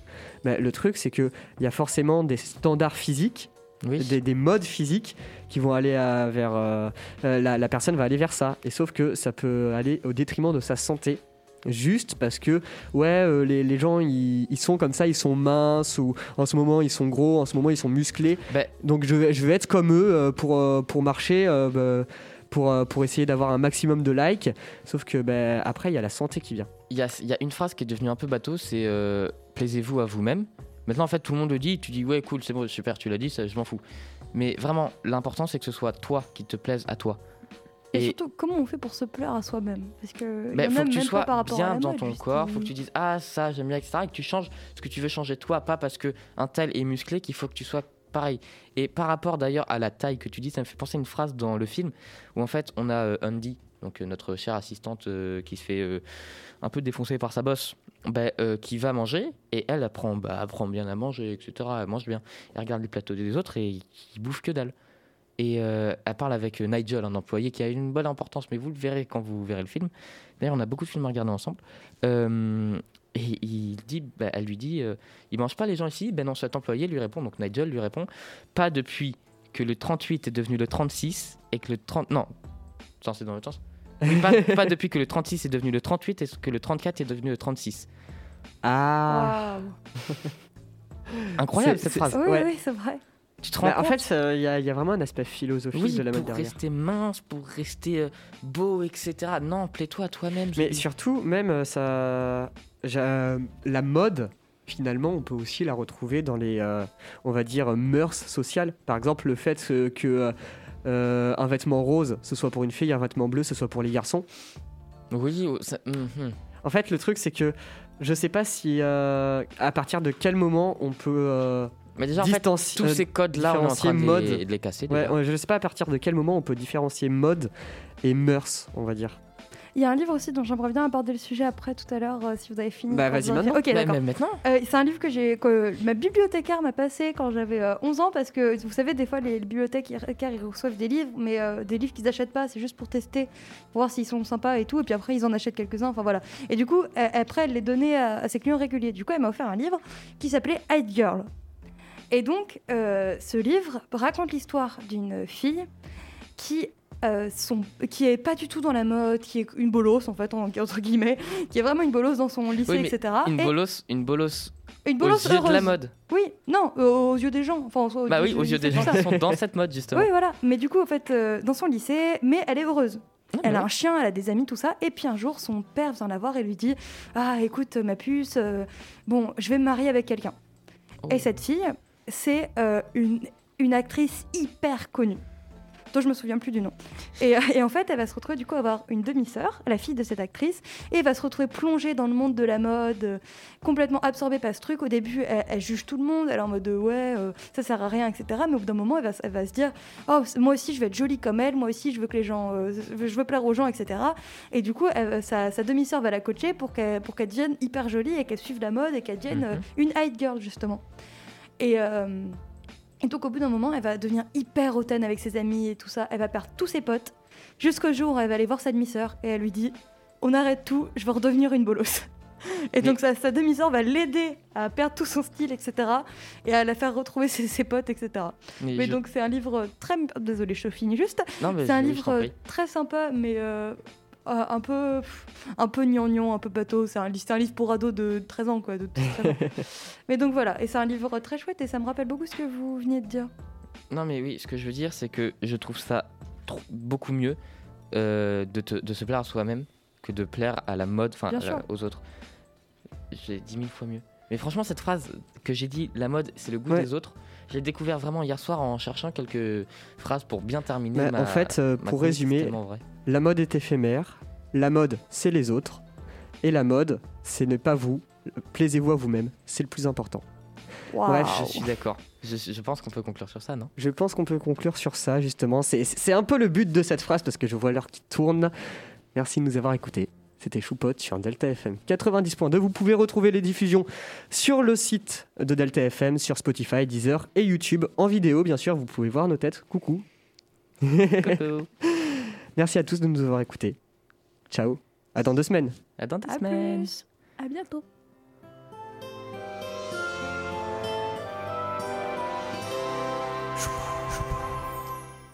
ben, le truc, c'est qu'il y a forcément des standards physiques, Oui. des, des modes physiques qui vont aller à- vers. euh, euh, la, la personne va aller vers ça. Et sauf que ça peut aller au détriment de sa santé. Juste parce que ouais euh, les, les gens ils, ils sont comme ça ils sont minces ou en ce moment ils sont gros en ce moment ils sont musclés Ben, donc je vais, je vais être comme eux euh, pour, pour marcher, bah, pour, pour essayer d'avoir un maximum de likes. Sauf que bah, après, il y a la santé qui vient. Il y a, y a une phrase qui est devenue un peu bateau, c'est plaisez-vous à vous-même. Maintenant, en fait, tout le monde le dit, tu dis ouais, cool, c'est bon, super, tu l'as dit, ça, je m'en fous. Mais vraiment, l'important, c'est que ce soit toi qui te plaise à toi. Et, Et- surtout, comment on fait pour se plaire à soi-même? Parce que Mais y en a faut que tu même sois pas par rapport à bien la dans mode, ton corps, faut que tu dises ah ça j'aime bien etc et que tu changes ce que tu veux changer toi, pas parce que un tel est musclé qu'il faut que tu sois pareil. Et par rapport d'ailleurs à la taille que tu dis, ça me fait penser à une phrase dans le film où en fait on a euh, Andy, donc euh, notre chère assistante euh, qui se fait un peu défoncer par sa bosse, bah, euh, qui va manger et elle apprend, bah, apprend bien à manger etc. Elle mange bien, elle regarde les plateaux des autres et il bouffe que dalle. Et euh, elle parle avec euh, Nigel, un employé qui a une bonne importance, mais vous le verrez quand vous verrez le film. D'ailleurs, on a beaucoup de films à regarder ensemble. Et il dit, bah, elle lui dit, il mange pas les gens ici? Ben non, cet employé lui répond, donc Nigel lui répond, pas depuis que le 38 est devenu le 36 et que le 30, non, c'est dans le sens. Oui, pas, pas depuis que le 36 est devenu le 38 et que le 34 est devenu le 36. Ah. Incroyable cette phrase. Oui, Ouais. oui, c'est vrai. Tu te rends Bah, En fait, euh, il y, a- il y a vraiment un aspect philosophique Oui, de la mode pour rester mince, pour rester euh, beau, etc. Non, plais-toi à toi-même. Mais surtout, même euh, ça, la mode, finalement, on peut aussi la retrouver dans les, euh, on va dire, mœurs sociales. Par exemple, le fait que euh, euh, un vêtement rose, ce soit pour une fille, un vêtement bleu, ce soit pour les garçons. Oui, oh, ça- mhm. En fait, le truc, c'est que je sais pas si, euh, à partir de quel moment on peut euh, Mais déjà, en fait, tous ces codes-là, on est en train de différencier les, mode. de les casser. Ouais, ouais, je sais pas à partir de quel moment on peut différencier mode et mœurs, on va dire. Il y a un livre aussi dont j'aimerais bien aborder le sujet après tout à l'heure, euh, si vous avez fini. Bah, vas-y maintenant. Ok, Bah, d'accord. même maintenant Euh, c'est un livre que, j'ai, que ma bibliothécaire m'a passé quand j'avais euh, 11 ans parce que vous savez des fois les, les bibliothécaires ils reçoivent des livres mais euh, des livres qu'ils n'achètent pas c'est juste pour tester pour voir s'ils sont sympas et tout et puis après ils en achètent quelques-uns enfin voilà et du coup euh, après elle les donnait à, à ses clients réguliers du coup elle m'a offert un livre qui s'appelait Hide Girl et donc euh, ce livre raconte l'histoire d'une fille qui euh, qui est pas du tout dans la mode, qui est une bolosse en fait, en- entre guillemets, qui est vraiment une bolosse dans son lycée, Oui, mais etc. Une Et- bolosse, une bolosse une aux yeux de la mode. Oui, non, euh, aux yeux des gens. Enfin, aux, Bah oui, aux yeux des gens qui sont dans cette mode, justement. Oui, voilà. Mais du coup, en fait, euh, dans son lycée, mais elle est heureuse. Ah, Elle bah a un chien, elle a des amis, tout ça. Et puis un jour, son père vient la voir et lui dit Ah, écoute, ma puce, bon, je vais me marier avec quelqu'un. Oh. Et cette fille, c'est une, une actrice hyper connue, dont je me souviens plus du nom. Et, euh, et en fait, elle va se retrouver du coup à avoir une demi-sœur, la fille de cette actrice, et elle va se retrouver plongée dans le monde de la mode, euh, complètement absorbée par ce truc. Au début, elle, elle juge tout le monde, elle est en mode euh, ouais, euh, ça sert à rien, etc. Mais au bout d'un moment, elle va, s- elle va se dire oh, moi aussi, je vais être jolie comme elle, moi aussi, je veux que les gens, euh, je veux plaire aux gens, etc. Et du coup, elle- sa, sa demi-sœur va la coacher pour qu'elle pour qu'elle devienne hyper jolie et qu'elle suive la mode et qu'elle devienne Mhm. une hide girl justement. Et, et donc au bout d'un moment, elle va devenir hyper hautaine avec ses amis et tout ça. Elle va perdre tous ses potes jusqu'au jour où elle va aller voir sa demi-sœur et elle lui dit on arrête tout, je veux redevenir une bolosse. Et Mais- donc sa, sa demi-sœur va l'aider à perdre tout son style, etc. Et à la faire retrouver ses, ses potes, etc. Mais Mais je- donc c'est un livre très... Désolée, je finis juste. C'est un livre très sympa, mais euh, euh, un peu un peu gnangnan, un peu bateau. C'est un, un livre pour ados de 13 ans, quoi. De 13 ans. mais donc voilà, et c'est un livre très chouette et ça me rappelle beaucoup ce que vous veniez de dire. Non, mais oui, ce que je veux dire, c'est que je trouve ça trop- beaucoup mieux euh, de, te- de se plaire à soi-même que de plaire à la mode, enfin aux autres. J'ai dix mille fois mieux. Mais franchement, cette phrase que j'ai dit, la mode, c'est le goût Ouais. des autres, j'ai découvert vraiment hier soir en cherchant quelques phrases pour bien terminer. Ma- en fait, euh, pour c'est résumer, la mode est éphémère, la mode c'est les autres, et la mode ce n'est pas vous. Plaisez-vous à vous-même, c'est le plus important. Bref, Je suis d'accord. Je, je pense qu'on peut conclure sur ça, non? Je pense qu'on peut conclure sur ça justement. C'est- C'est un peu le but de cette phrase parce que je vois l'heure qui tourne. Merci de nous avoir écoutés. C'était Choupot sur Delta FM 90.2. Vous pouvez retrouver les diffusions sur le site de Delta FM, sur Spotify, Deezer et YouTube en vidéo. Bien sûr, vous pouvez voir nos têtes. Coucou. Coucou. Merci à tous de nous avoir écoutés. Ciao. À dans deux semaines. À dans deux À semaines. plus. À bientôt.